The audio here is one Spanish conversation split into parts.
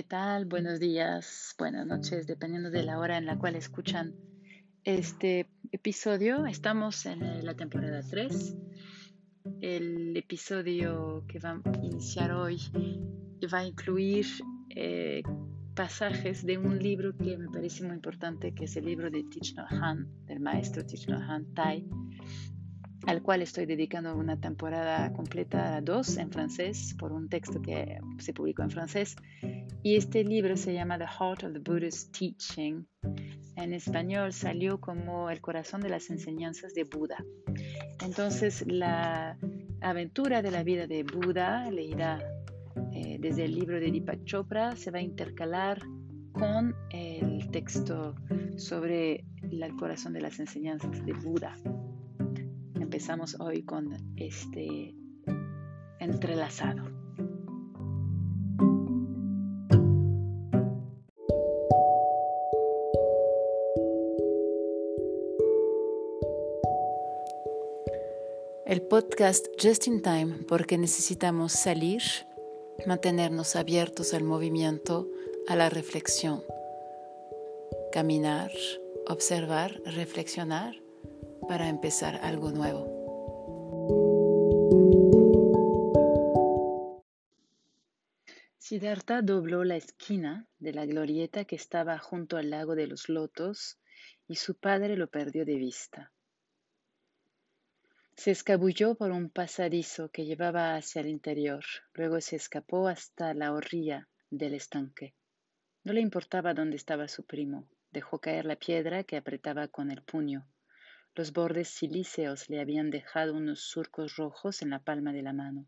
¿qué tal? Buenos días, buenas noches, dependiendo de la hora en la cual escuchan este episodio. Estamos en la temporada 3. El episodio que va a iniciar hoy va a incluir eh, pasajes de un libro que me parece muy importante, que es el libro de Thich Nhat Hanh, del maestro Thich Nhat Hanh Thai, al cual estoy dedicando una temporada completa dos en francés por un texto que se publicó en francés. Y este libro se llama The Heart of the Buddha's Teaching. En español salió como El corazón de las enseñanzas de Buda. Entonces la aventura de la vida de Buda, leída eh, desde el libro de Deepak Chopra, se va a intercalar con el texto sobre el corazón de las enseñanzas de Buda empezamos hoy con este entrelazado. El podcast Just in Time porque necesitamos salir, mantenernos abiertos al movimiento, a la reflexión, caminar, observar, reflexionar para empezar algo nuevo. Siddhartha dobló la esquina de la glorieta que estaba junto al lago de los lotos y su padre lo perdió de vista. Se escabulló por un pasadizo que llevaba hacia el interior, luego se escapó hasta la orilla del estanque. No le importaba dónde estaba su primo, dejó caer la piedra que apretaba con el puño. Los bordes silíceos le habían dejado unos surcos rojos en la palma de la mano.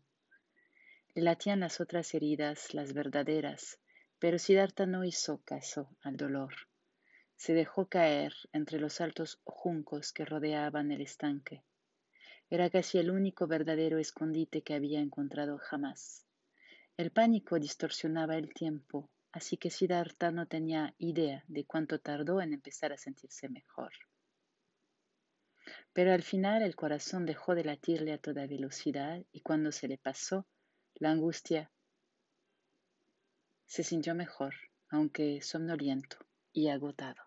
Le latían las otras heridas, las verdaderas, pero Siddhartha no hizo caso al dolor. Se dejó caer entre los altos juncos que rodeaban el estanque. Era casi el único verdadero escondite que había encontrado jamás. El pánico distorsionaba el tiempo, así que Siddhartha no tenía idea de cuánto tardó en empezar a sentirse mejor. Pero al final el corazón dejó de latirle a toda velocidad y cuando se le pasó la angustia, se sintió mejor, aunque somnoliento y agotado.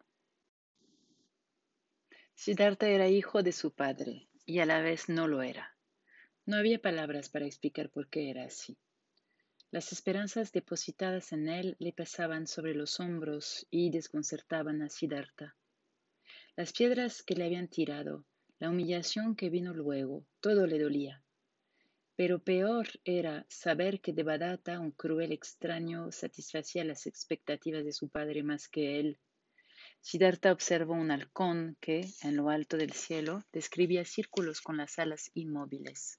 Siddhartha era hijo de su padre y a la vez no lo era. No había palabras para explicar por qué era así. Las esperanzas depositadas en él le pesaban sobre los hombros y desconcertaban a Siddhartha. Las piedras que le habían tirado, la humillación que vino luego, todo le dolía. Pero peor era saber que Devadatta, un cruel extraño, satisfacía las expectativas de su padre más que él. Siddhartha observó un halcón que, en lo alto del cielo, describía círculos con las alas inmóviles.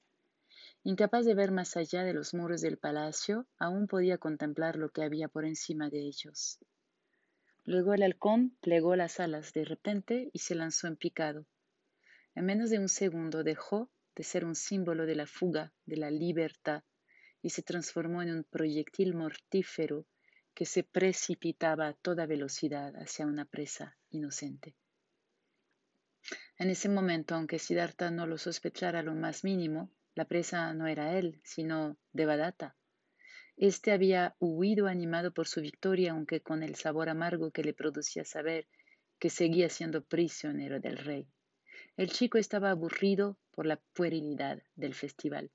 Incapaz de ver más allá de los muros del palacio, aún podía contemplar lo que había por encima de ellos. Luego el halcón plegó las alas de repente y se lanzó en picado. En menos de un segundo dejó de ser un símbolo de la fuga, de la libertad, y se transformó en un proyectil mortífero que se precipitaba a toda velocidad hacia una presa inocente. En ese momento, aunque Siddhartha no lo sospechara lo más mínimo, la presa no era él, sino Devadatta. Este había huido animado por su victoria, aunque con el sabor amargo que le producía saber que seguía siendo prisionero del rey. El chico estaba aburrido por la puerilidad del festival.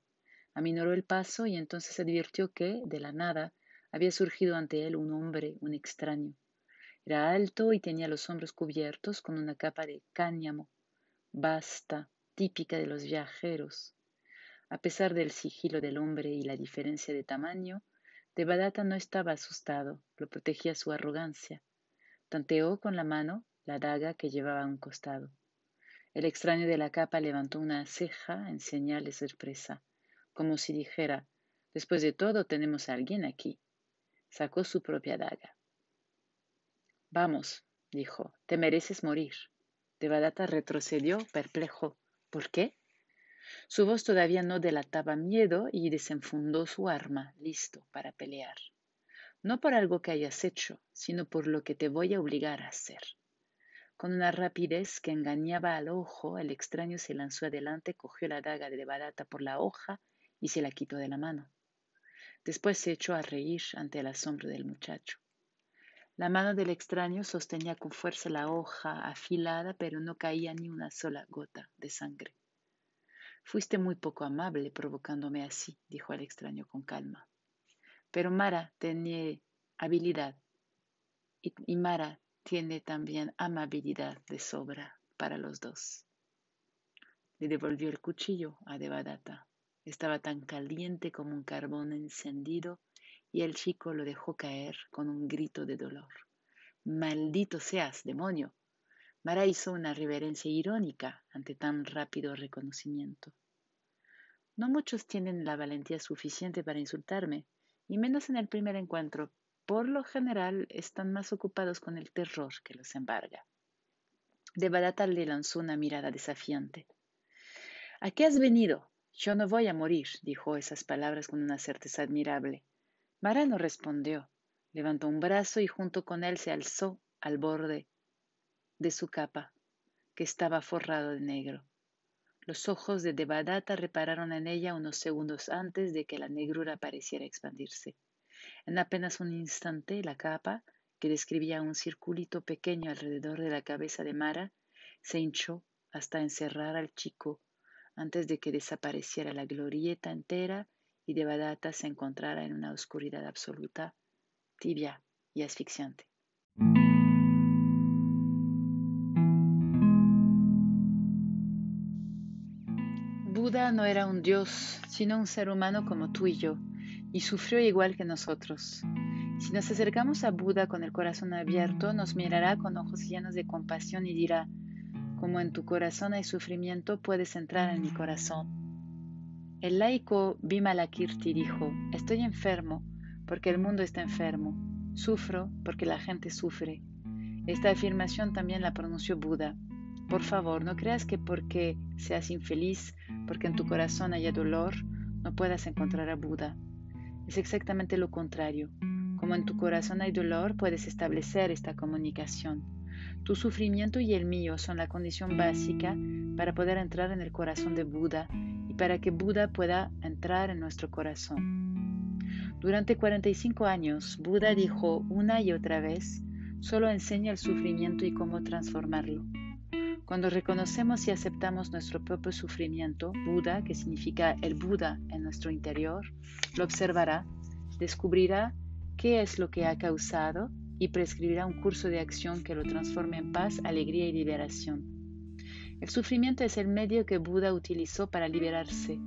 Aminoró el paso y entonces advirtió que, de la nada, había surgido ante él un hombre, un extraño. Era alto y tenía los hombros cubiertos con una capa de cáñamo, vasta, típica de los viajeros. A pesar del sigilo del hombre y la diferencia de tamaño, Devadatta no estaba asustado, lo protegía su arrogancia. Tanteó con la mano la daga que llevaba a un costado. El extraño de la capa levantó una ceja en señal de sorpresa, como si dijera, después de todo tenemos a alguien aquí. Sacó su propia daga. Vamos, dijo, te mereces morir. Devadatta retrocedió, perplejo. ¿Por qué? Su voz todavía no delataba miedo y desenfundó su arma, listo para pelear. No por algo que hayas hecho, sino por lo que te voy a obligar a hacer. Con una rapidez que engañaba al ojo, el extraño se lanzó adelante, cogió la daga de Barata por la hoja y se la quitó de la mano. Después se echó a reír ante el asombro del muchacho. La mano del extraño sostenía con fuerza la hoja afilada, pero no caía ni una sola gota de sangre. Fuiste muy poco amable provocándome así, dijo el extraño con calma. Pero Mara tenía habilidad y, Mara tiene también amabilidad de sobra para los dos. Le devolvió el cuchillo a Devadatta. Estaba tan caliente como un carbón encendido y el chico lo dejó caer con un grito de dolor. Maldito seas, demonio. Mara hizo una reverencia irónica ante tan rápido reconocimiento. No muchos tienen la valentía suficiente para insultarme, y menos en el primer encuentro. Por lo general están más ocupados con el terror que los embarga. Devadatta le lanzó una mirada desafiante. ¿A qué has venido? Yo no voy a morir, dijo esas palabras con una certeza admirable. Mara no respondió. Levantó un brazo y junto con él se alzó al borde de su capa, que estaba forrado de negro. Los ojos de Devadatta repararon en ella unos segundos antes de que la negrura pareciera expandirse. En apenas un instante la capa, que describía un circulito pequeño alrededor de la cabeza de Mara, se hinchó hasta encerrar al chico antes de que desapareciera la glorieta entera y Devadatta se encontrara en una oscuridad absoluta, tibia y asfixiante. Buda no era un dios, sino un ser humano como tú y yo, y sufrió igual que nosotros. Si nos acercamos a Buda con el corazón abierto, nos mirará con ojos llenos de compasión y dirá, como en tu corazón hay sufrimiento, puedes entrar en mi corazón. El laico Vimalakirti dijo, estoy enfermo porque el mundo está enfermo, sufro porque la gente sufre. Esta afirmación también la pronunció Buda. Por favor, no creas que porque seas infeliz, porque en tu corazón haya dolor, no puedas encontrar a Buda. Es exactamente lo contrario. Como en tu corazón hay dolor, puedes establecer esta comunicación. Tu sufrimiento y el mío son la condición básica para poder entrar en el corazón de Buda y para que Buda pueda entrar en nuestro corazón. Durante 45 años, Buda dijo una y otra vez, solo enseña el sufrimiento y cómo transformarlo. Cuando reconocemos y aceptamos nuestro propio sufrimiento, Buda, que significa el Buda en nuestro interior, lo observará, descubrirá qué es lo que ha causado y prescribirá un curso de acción que lo transforme en paz, alegría y liberación. El sufrimiento es el medio que Buda utilizó para liberarse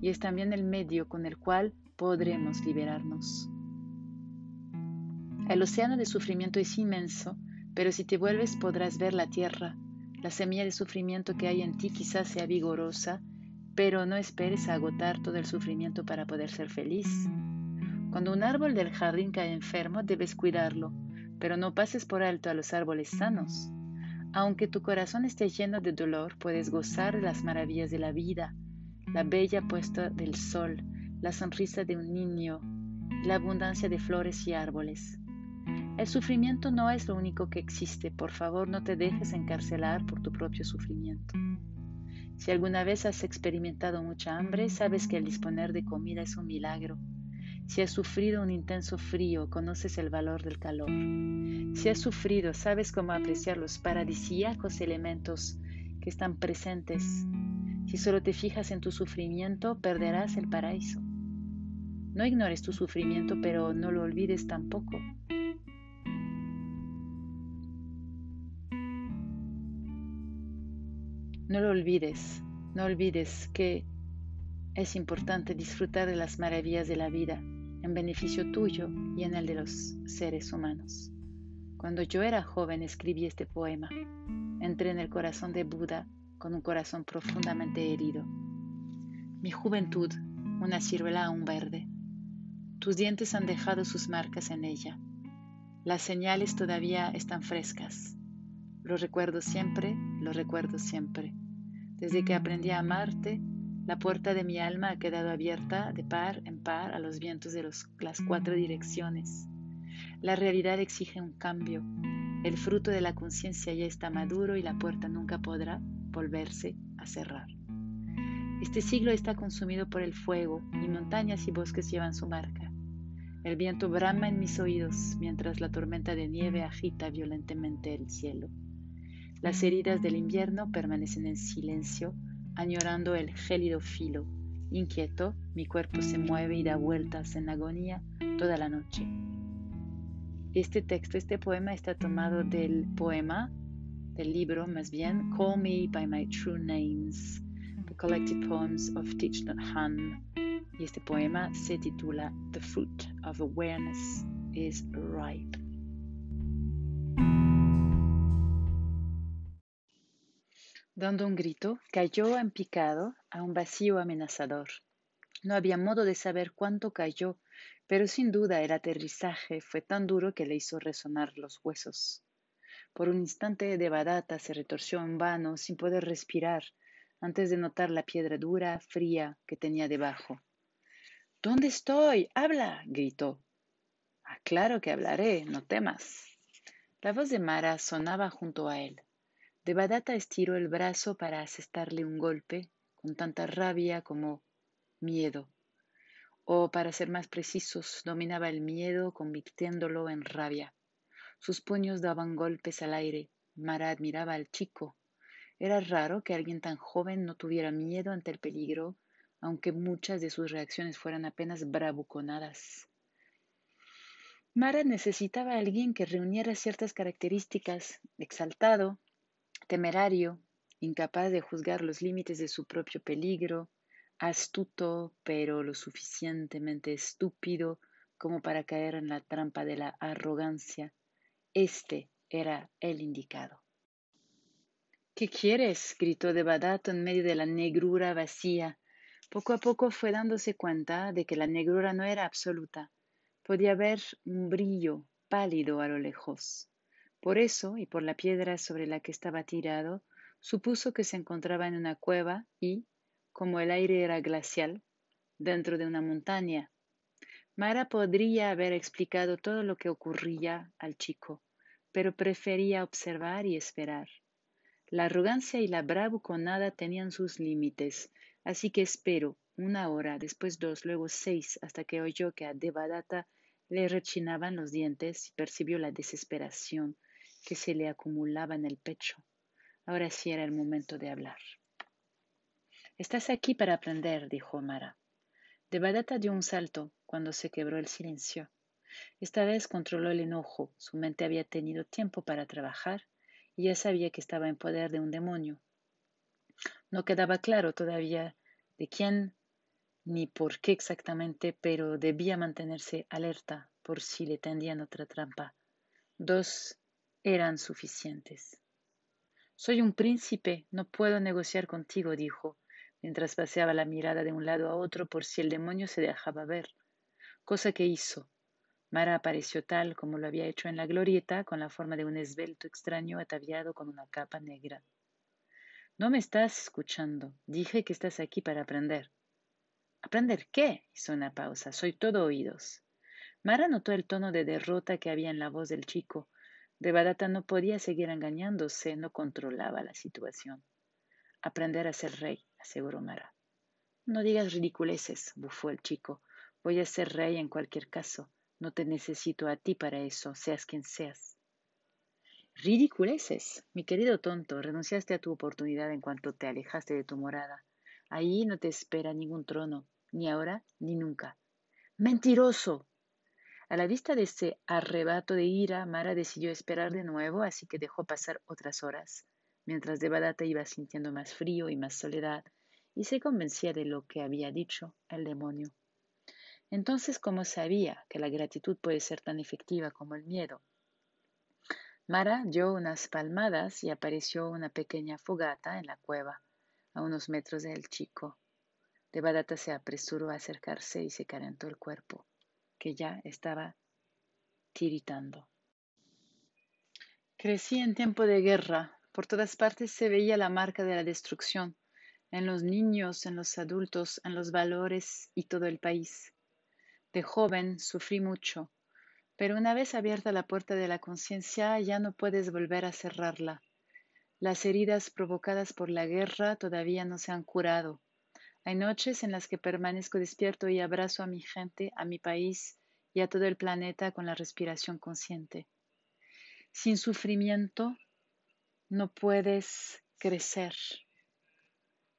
y es también el medio con el cual podremos liberarnos. El océano de sufrimiento es inmenso, pero si te vuelves podrás ver la tierra. La semilla de sufrimiento que hay en ti quizás sea vigorosa, pero no esperes a agotar todo el sufrimiento para poder ser feliz. Cuando un árbol del jardín cae enfermo, debes cuidarlo, pero no pases por alto a los árboles sanos. Aunque tu corazón esté lleno de dolor, puedes gozar de las maravillas de la vida, la bella puesta del sol, la sonrisa de un niño, la abundancia de flores y árboles. El sufrimiento no es lo único que existe, por favor no te dejes encarcelar por tu propio sufrimiento. Si alguna vez has experimentado mucha hambre, sabes que el disponer de comida es un milagro si has sufrido un intenso frío, conoces el valor del calor. Si has sufrido, sabes cómo apreciar los paradisíacos elementos que están presentes. Si solo te fijas en tu sufrimiento, perderás el paraíso. No ignores tu sufrimiento, pero no lo olvides tampoco. No lo olvides, no olvides que es importante disfrutar de las maravillas de la vida en beneficio tuyo y en el de los seres humanos. Cuando yo era joven escribí este poema. Entré en el corazón de Buda con un corazón profundamente herido. Mi juventud, una ciruela aún verde. Tus dientes han dejado sus marcas en ella. Las señales todavía están frescas. Lo recuerdo siempre, lo recuerdo siempre. Desde que aprendí a amarte, la puerta de mi alma ha quedado abierta de par en par a los vientos de las cuatro direcciones. La realidad exige un cambio. El fruto de la conciencia ya está maduro y la puerta nunca podrá volverse a cerrar. Este siglo está consumido por el fuego y montañas y bosques llevan su marca. El viento brama en mis oídos mientras la tormenta de nieve agita violentamente el cielo. Las heridas del invierno permanecen en silencio, añorando el gélido filo. Inquieto, mi cuerpo se mueve y da vueltas en agonía toda la noche. Este texto, este poema está tomado del poema, del libro más bien, Call Me by My True Names, The Collected Poems of Thich Nhat Hanh. Y este poema se titula The Fruit of Awareness is Ripe. Dando un grito, cayó en picado a un vacío amenazador. No había modo de saber cuánto cayó pero sin duda el aterrizaje fue tan duro que le hizo resonar los huesos. Por un instante Devadatta se retorció en vano sin poder respirar antes de notar la piedra dura, fría que tenía debajo. ¿Dónde estoy? ¡Habla! gritó. Ah, claro que hablaré, no temas. La voz de Mara sonaba junto a él. Devadatta estiró el brazo para asestarle un golpe, con tanta rabia como miedo o para ser más precisos, dominaba el miedo convirtiéndolo en rabia. Sus puños daban golpes al aire. Mara admiraba al chico. Era raro que alguien tan joven no tuviera miedo ante el peligro, aunque muchas de sus reacciones fueran apenas bravuconadas. Mara necesitaba a alguien que reuniera ciertas características, exaltado, temerario, incapaz de juzgar los límites de su propio peligro, astuto, pero lo suficientemente estúpido como para caer en la trampa de la arrogancia. Este era el indicado. ¿Qué quieres? gritó Devadato en medio de la negrura vacía. Poco a poco fue dándose cuenta de que la negrura no era absoluta. Podía ver un brillo pálido a lo lejos. Por eso, y por la piedra sobre la que estaba tirado, supuso que se encontraba en una cueva y, como el aire era glacial, dentro de una montaña. Mara podría haber explicado todo lo que ocurría al chico, pero prefería observar y esperar. La arrogancia y la bravuconada tenían sus límites, así que esperó una hora, después dos, luego seis, hasta que oyó que a Devadatta le rechinaban los dientes y percibió la desesperación que se le acumulaba en el pecho. Ahora sí era el momento de hablar. Estás aquí para aprender, dijo Mara. Devadatta dio un salto cuando se quebró el silencio. Esta vez controló el enojo. Su mente había tenido tiempo para trabajar y ya sabía que estaba en poder de un demonio. No quedaba claro todavía de quién ni por qué exactamente, pero debía mantenerse alerta por si le tendían otra trampa. Dos eran suficientes. Soy un príncipe, no puedo negociar contigo, dijo, mientras paseaba la mirada de un lado a otro por si el demonio se dejaba ver, cosa que hizo. Mara apareció tal como lo había hecho en la glorieta, con la forma de un esbelto extraño ataviado con una capa negra. No me estás escuchando. Dije que estás aquí para aprender. ¿Aprender qué? hizo una pausa. Soy todo oídos. Mara notó el tono de derrota que había en la voz del chico. De Badata no podía seguir engañándose, no controlaba la situación. Aprender a ser rey, aseguró Mara. No digas ridiculeces, bufó el chico. Voy a ser rey en cualquier caso. No te necesito a ti para eso, seas quien seas. Ridiculeces, mi querido tonto, renunciaste a tu oportunidad en cuanto te alejaste de tu morada. Allí no te espera ningún trono, ni ahora ni nunca. Mentiroso. A la vista de ese arrebato de ira, Mara decidió esperar de nuevo, así que dejó pasar otras horas mientras Devadatta iba sintiendo más frío y más soledad y se convencía de lo que había dicho el demonio. Entonces, ¿cómo sabía que la gratitud puede ser tan efectiva como el miedo? Mara dio unas palmadas y apareció una pequeña fogata en la cueva, a unos metros del chico. Devadatta se apresuró a acercarse y se calentó el cuerpo, que ya estaba tiritando. Crecí en tiempo de guerra, por todas partes se veía la marca de la destrucción, en los niños, en los adultos, en los valores y todo el país. De joven sufrí mucho, pero una vez abierta la puerta de la conciencia ya no puedes volver a cerrarla. Las heridas provocadas por la guerra todavía no se han curado. Hay noches en las que permanezco despierto y abrazo a mi gente, a mi país y a todo el planeta con la respiración consciente. Sin sufrimiento no puedes crecer.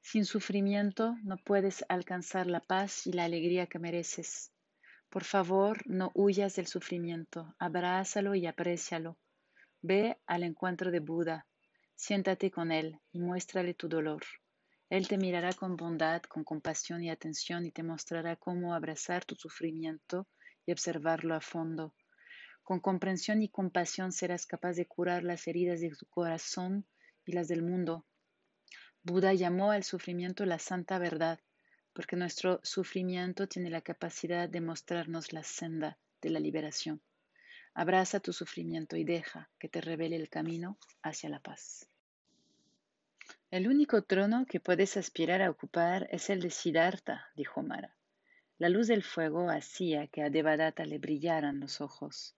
Sin sufrimiento no puedes alcanzar la paz y la alegría que mereces. Por favor, no huyas del sufrimiento, abrázalo y aprécialo. Ve al encuentro de Buda, siéntate con él y muéstrale tu dolor. Él te mirará con bondad, con compasión y atención y te mostrará cómo abrazar tu sufrimiento y observarlo a fondo. Con comprensión y compasión serás capaz de curar las heridas de tu corazón y las del mundo. Buda llamó al sufrimiento la santa verdad, porque nuestro sufrimiento tiene la capacidad de mostrarnos la senda de la liberación. Abraza tu sufrimiento y deja que te revele el camino hacia la paz. El único trono que puedes aspirar a ocupar es el de Siddhartha, dijo Mara. La luz del fuego hacía que a Devadatta le brillaran los ojos.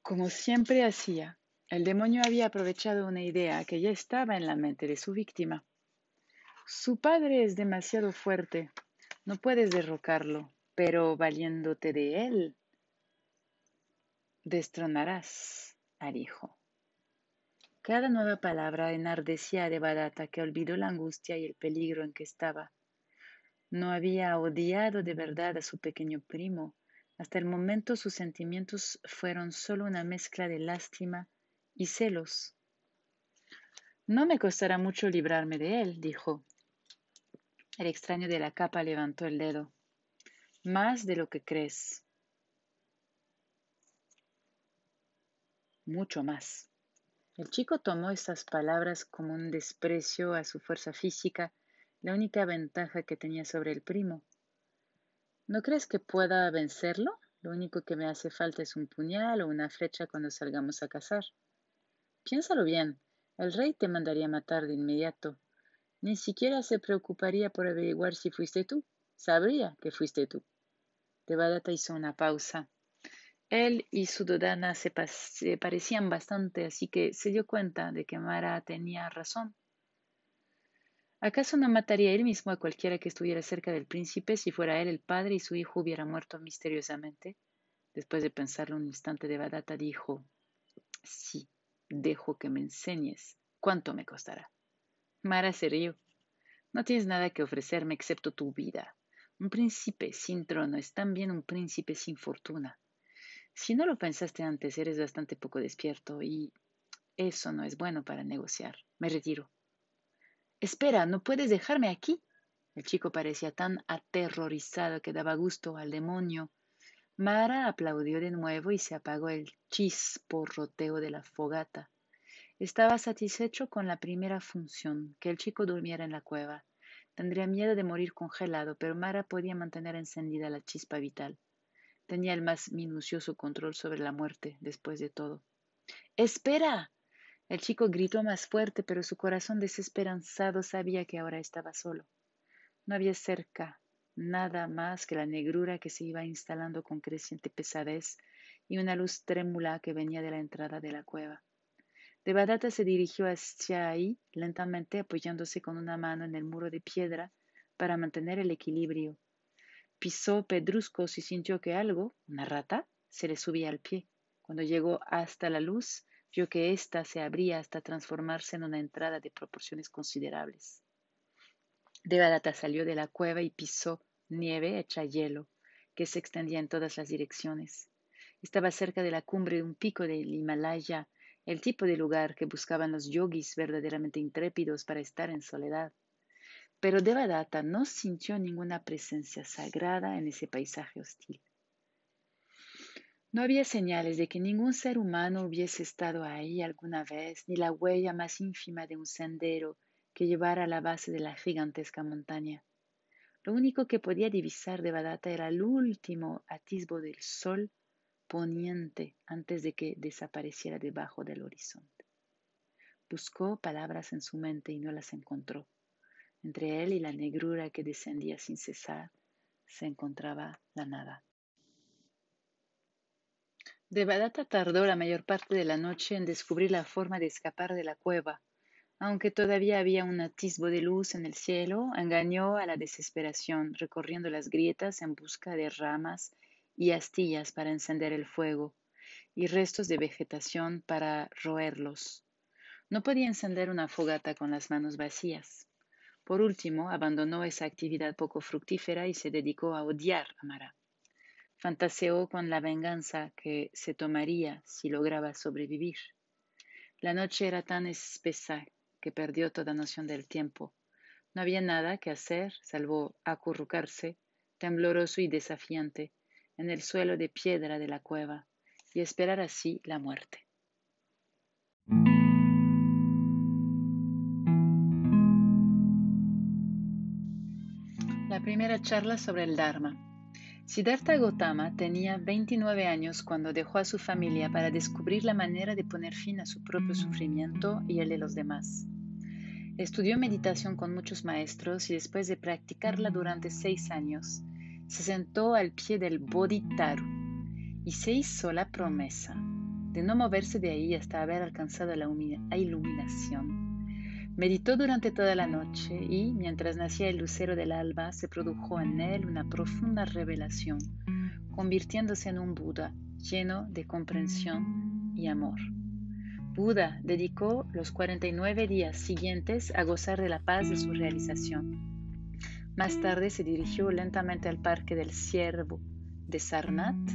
Como siempre hacía, el demonio había aprovechado una idea que ya estaba en la mente de su víctima. Su padre es demasiado fuerte, no puedes derrocarlo, pero valiéndote de él, destronarás al hijo. Cada nueva palabra enardecía a Devadatta, que olvidó la angustia y el peligro en que estaba. No había odiado de verdad a su pequeño primo. Hasta el momento sus sentimientos fueron solo una mezcla de lástima y celos. No me costará mucho librarme de él, dijo. El extraño de la capa levantó el dedo. Más de lo que crees. Mucho más. El chico tomó estas palabras como un desprecio a su fuerza física, la única ventaja que tenía sobre el primo. ¿No crees que pueda vencerlo? Lo único que me hace falta es un puñal o una flecha cuando salgamos a cazar. Piénsalo bien, el rey te mandaría matar de inmediato. Ni siquiera se preocuparía por averiguar si fuiste tú. Sabría que fuiste tú. Devadatta hizo una pausa. Él y su dodana se, parecían bastante, así que se dio cuenta de que Mara tenía razón. ¿Acaso no mataría él mismo a cualquiera que estuviera cerca del príncipe si fuera él el padre y su hijo hubiera muerto misteriosamente? Después de pensarlo un instante, Devadatta dijo: Sí, dejo que me enseñes. ¿Cuánto me costará? Mara se rió. No tienes nada que ofrecerme excepto tu vida. Un príncipe sin trono es también un príncipe sin fortuna. Si no lo pensaste antes, eres bastante poco despierto y eso no es bueno para negociar. Me retiro. Espera, no puedes dejarme aquí. El chico parecía tan aterrorizado que daba gusto al demonio. Mara aplaudió de nuevo y se apagó el chisporroteo de la fogata. Estaba satisfecho con la primera función, que el chico durmiera en la cueva. Tendría miedo de morir congelado, pero Mara podía mantener encendida la chispa vital. Tenía el más minucioso control sobre la muerte, después de todo. ¡Espera! El chico gritó más fuerte, pero su corazón desesperanzado sabía que ahora estaba solo. No había cerca nada más que la negrura que se iba instalando con creciente pesadez y una luz trémula que venía de la entrada de la cueva. Devadatta se dirigió hacia ahí lentamente apoyándose con una mano en el muro de piedra para mantener el equilibrio Pisó pedruscos y sintió que algo, una rata, se le subía al pie. Cuando llegó hasta la luz, vio que ésta se abría hasta transformarse en una entrada de proporciones considerables. Devadatta salió de la cueva y pisó nieve hecha hielo, que se extendía en todas las direcciones. Estaba cerca de la cumbre de un pico del Himalaya, el tipo de lugar que buscaban los yogis verdaderamente intrépidos para estar en soledad. Pero Devadatta no sintió ninguna presencia sagrada en ese paisaje hostil. No había señales de que ningún ser humano hubiese estado ahí alguna vez, ni la huella más ínfima de un sendero que llevara a la base de la gigantesca montaña. Lo único que podía divisar Devadatta era el último atisbo del sol poniente antes de que desapareciera debajo del horizonte. Buscó palabras en su mente y no las encontró. Entre él y la negrura que descendía sin cesar se encontraba la nada. Devadatta tardó la mayor parte de la noche en descubrir la forma de escapar de la cueva. Aunque todavía había un atisbo de luz en el cielo, engañó a la desesperación, recorriendo las grietas en busca de ramas y astillas para encender el fuego, y restos de vegetación para roerlos. No podía encender una fogata con las manos vacías. Por último, abandonó esa actividad poco fructífera y se dedicó a odiar a Mara. Fantaseó con la venganza que se tomaría si lograba sobrevivir. La noche era tan espesa que perdió toda noción del tiempo. No había nada que hacer salvo acurrucarse, tembloroso y desafiante, en el suelo de piedra de la cueva y esperar así la muerte. La primera charla sobre el Dharma. Siddhartha Gautama tenía 29 años cuando dejó a su familia para descubrir la manera de poner fin a su propio sufrimiento y el de los demás. Estudió meditación con muchos maestros y después de practicarla durante seis años, se sentó al pie del Bodhitaru y se hizo la promesa de no moverse de ahí hasta haber alcanzado la iluminación. Meditó durante toda la noche y, mientras nacía el lucero del alba, se produjo en él una profunda revelación, convirtiéndose en un Buda lleno de comprensión y amor. Buda dedicó los 49 días siguientes a gozar de la paz de su realización. Más tarde se dirigió lentamente al parque del ciervo de Sarnath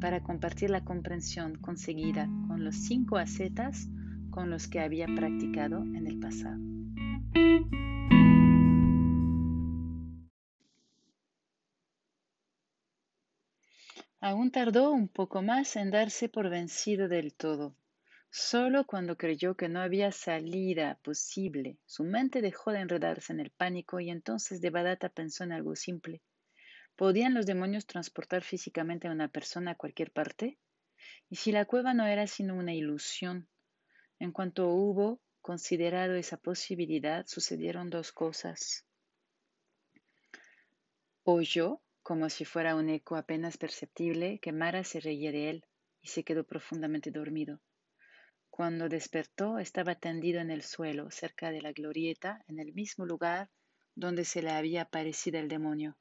para compartir la comprensión conseguida con los cinco ascetas con los que había practicado en el pasado. Aún tardó un poco más en darse por vencido del todo. Solo cuando creyó que no había salida posible, su mente dejó de enredarse en el pánico y entonces Devadatta pensó en algo simple. ¿Podían los demonios transportar físicamente a una persona a cualquier parte? ¿Y si la cueva no era sino una ilusión? En cuanto hubo considerado esa posibilidad, sucedieron dos cosas. Oyó, como si fuera un eco apenas perceptible, que Mara se reía de él y se quedó profundamente dormido. Cuando despertó estaba tendido en el suelo, cerca de la glorieta, en el mismo lugar donde se le había aparecido el demonio.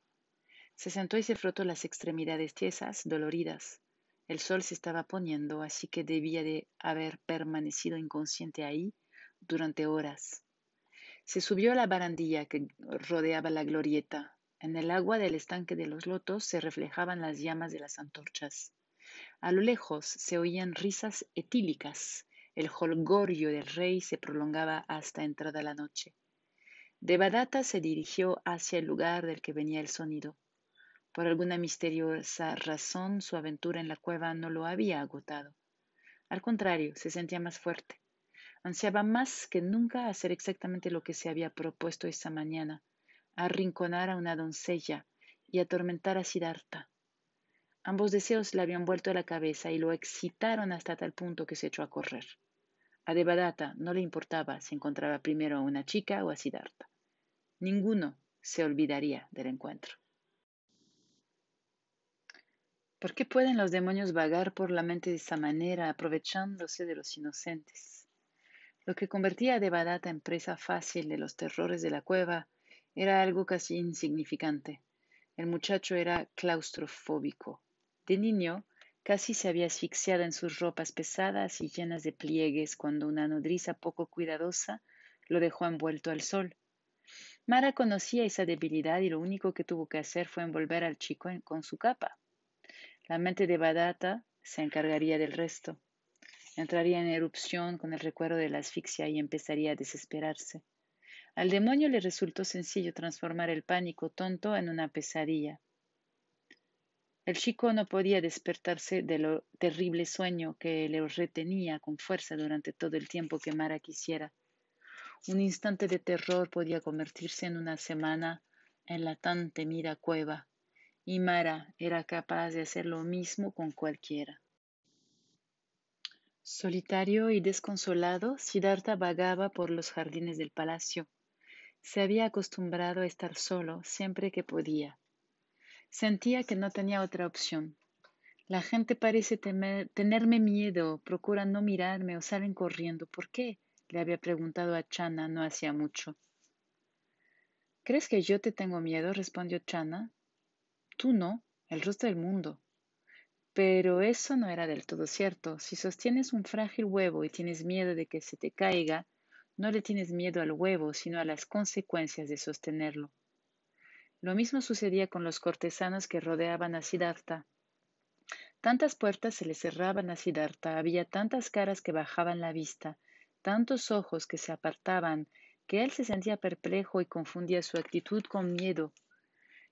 Se sentó y se frotó las extremidades tiesas, doloridas. El sol se estaba poniendo, así que debía de haber permanecido inconsciente ahí durante horas. Se subió a la barandilla que rodeaba la glorieta. En el agua del estanque de los lotos se reflejaban las llamas de las antorchas. A lo lejos se oían risas etílicas. El jolgorio del rey se prolongaba hasta entrada la noche. Devadatta se dirigió hacia el lugar del que venía el sonido. Por alguna misteriosa razón su aventura en la cueva no lo había agotado. Al contrario, se sentía más fuerte. Ansiaba más que nunca hacer exactamente lo que se había propuesto esa mañana, arrinconar a una doncella y atormentar a Siddhartha. Ambos deseos le habían vuelto a la cabeza y lo excitaron hasta tal punto que se echó a correr. A Devadatta no le importaba si encontraba primero a una chica o a Siddhartha. Ninguno se olvidaría del encuentro. ¿Por qué pueden los demonios vagar por la mente de esa manera, aprovechándose de los inocentes? Lo que convertía a Devadatta en presa fácil de los terrores de la cueva era algo casi insignificante. El muchacho era claustrofóbico. De niño, casi se había asfixiado en sus ropas pesadas y llenas de pliegues cuando una nodriza poco cuidadosa lo dejó envuelto al sol. Mara conocía esa debilidad y lo único que tuvo que hacer fue envolver al chico con su capa. La mente de Badata se encargaría del resto. Entraría en erupción con el recuerdo de la asfixia y empezaría a desesperarse. Al demonio le resultó sencillo transformar el pánico tonto en una pesadilla. El chico no podía despertarse del terrible sueño que le retenía con fuerza durante todo el tiempo que Mara quisiera. Un instante de terror podía convertirse en una semana en la tan temida cueva y Mara era capaz de hacer lo mismo con cualquiera. Solitario y desconsolado, Siddhartha vagaba por los jardines del palacio. Se había acostumbrado a estar solo siempre que podía. Sentía que no tenía otra opción. La gente parece tenerme miedo, procuran no mirarme o salen corriendo. ¿Por qué? le había preguntado a Chana no hacía mucho. ¿Crees que yo te tengo miedo? respondió Chana. Tú no, el resto del mundo. Pero eso no era del todo cierto. Si sostienes un frágil huevo y tienes miedo de que se te caiga, no le tienes miedo al huevo, sino a las consecuencias de sostenerlo. Lo mismo sucedía con los cortesanos que rodeaban a Siddhartha. Tantas puertas se le cerraban a Siddhartha, había tantas caras que bajaban la vista, tantos ojos que se apartaban, que él se sentía perplejo y confundía su actitud con miedo.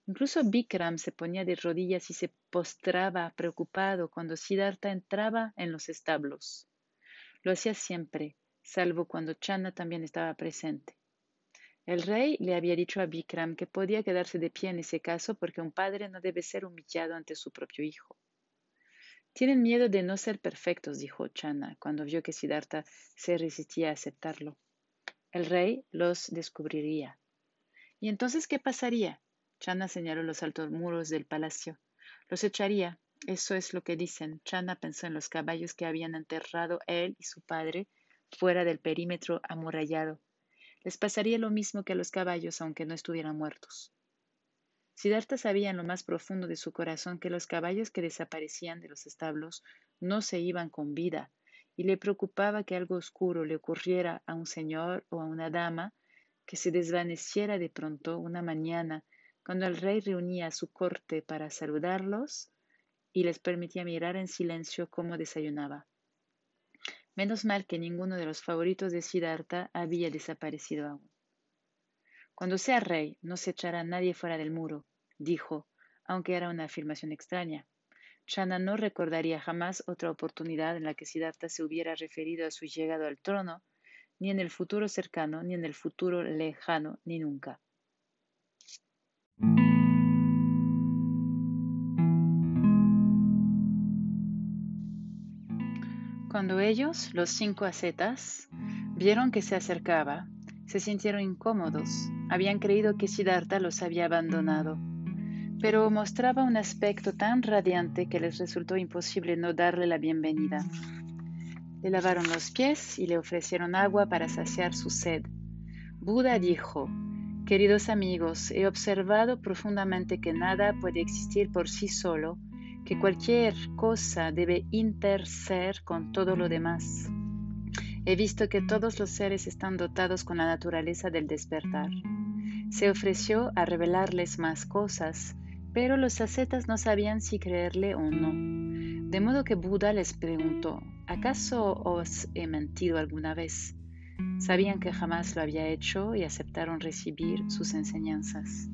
Incluso Bikram se ponía de rodillas y se postraba preocupado cuando Siddhartha entraba en los establos. Lo hacía siempre, salvo cuando Channa también estaba presente. El rey le había dicho a Bikram que podía quedarse de pie en ese caso porque un padre no debe ser humillado ante su propio hijo. Tienen miedo de no ser perfectos, dijo Channa, cuando vio que Siddhartha se resistía a aceptarlo. El rey los descubriría. ¿Y entonces qué pasaría? Chana señaló los altos muros del palacio. Los echaría. Eso es lo que dicen. Chana pensó en los caballos que habían enterrado él y su padre fuera del perímetro amurallado. Les pasaría lo mismo que a los caballos, aunque no estuvieran muertos. Siddhartha sabía en lo más profundo de su corazón que los caballos que desaparecían de los establos no se iban con vida, y le preocupaba que algo oscuro le ocurriera a un señor o a una dama que se desvaneciera de pronto una mañana cuando el rey reunía a su corte para saludarlos y les permitía mirar en silencio cómo desayunaba. Menos mal que ninguno de los favoritos de Siddhartha había desaparecido aún. Cuando sea rey, no se echará nadie fuera del muro, dijo, aunque era una afirmación extraña. Chana no recordaría jamás otra oportunidad en la que Siddhartha se hubiera referido a su llegada al trono, ni en el futuro cercano, ni en el futuro lejano, ni nunca. Cuando ellos, los cinco ascetas, vieron que se acercaba, se sintieron incómodos. Habían creído que Siddhartha los había abandonado, pero mostraba un aspecto tan radiante que les resultó imposible no darle la bienvenida. Le lavaron los pies y le ofrecieron agua para saciar su sed. Buda dijo, Queridos amigos, he observado profundamente que nada puede existir por sí solo, que cualquier cosa debe interser con todo lo demás. He visto que todos los seres están dotados con la naturaleza del despertar. Se ofreció a revelarles más cosas, pero los ascetas no sabían si creerle o no. De modo que Buda les preguntó, ¿acaso os he mentido alguna vez? Sabían que jamás lo había hecho y aceptaron recibir sus enseñanzas.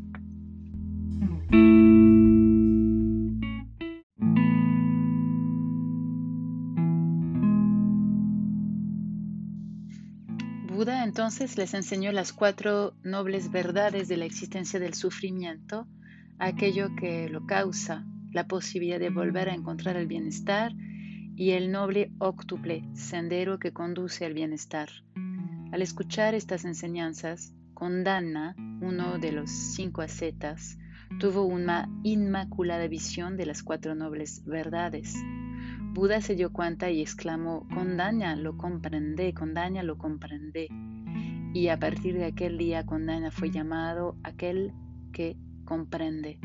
Buda entonces les enseñó las cuatro nobles verdades de la existencia del sufrimiento, aquello que lo causa, la posibilidad de volver a encontrar el bienestar y el noble óctuple sendero que conduce al bienestar. Al escuchar estas enseñanzas, Kondana, uno de los cinco ascetas, tuvo una inmaculada visión de las cuatro nobles verdades. Buda se dio cuenta y exclamó, Kondana lo comprende, Kondana lo comprende. Y a partir de aquel día Kondana fue llamado aquel que comprende.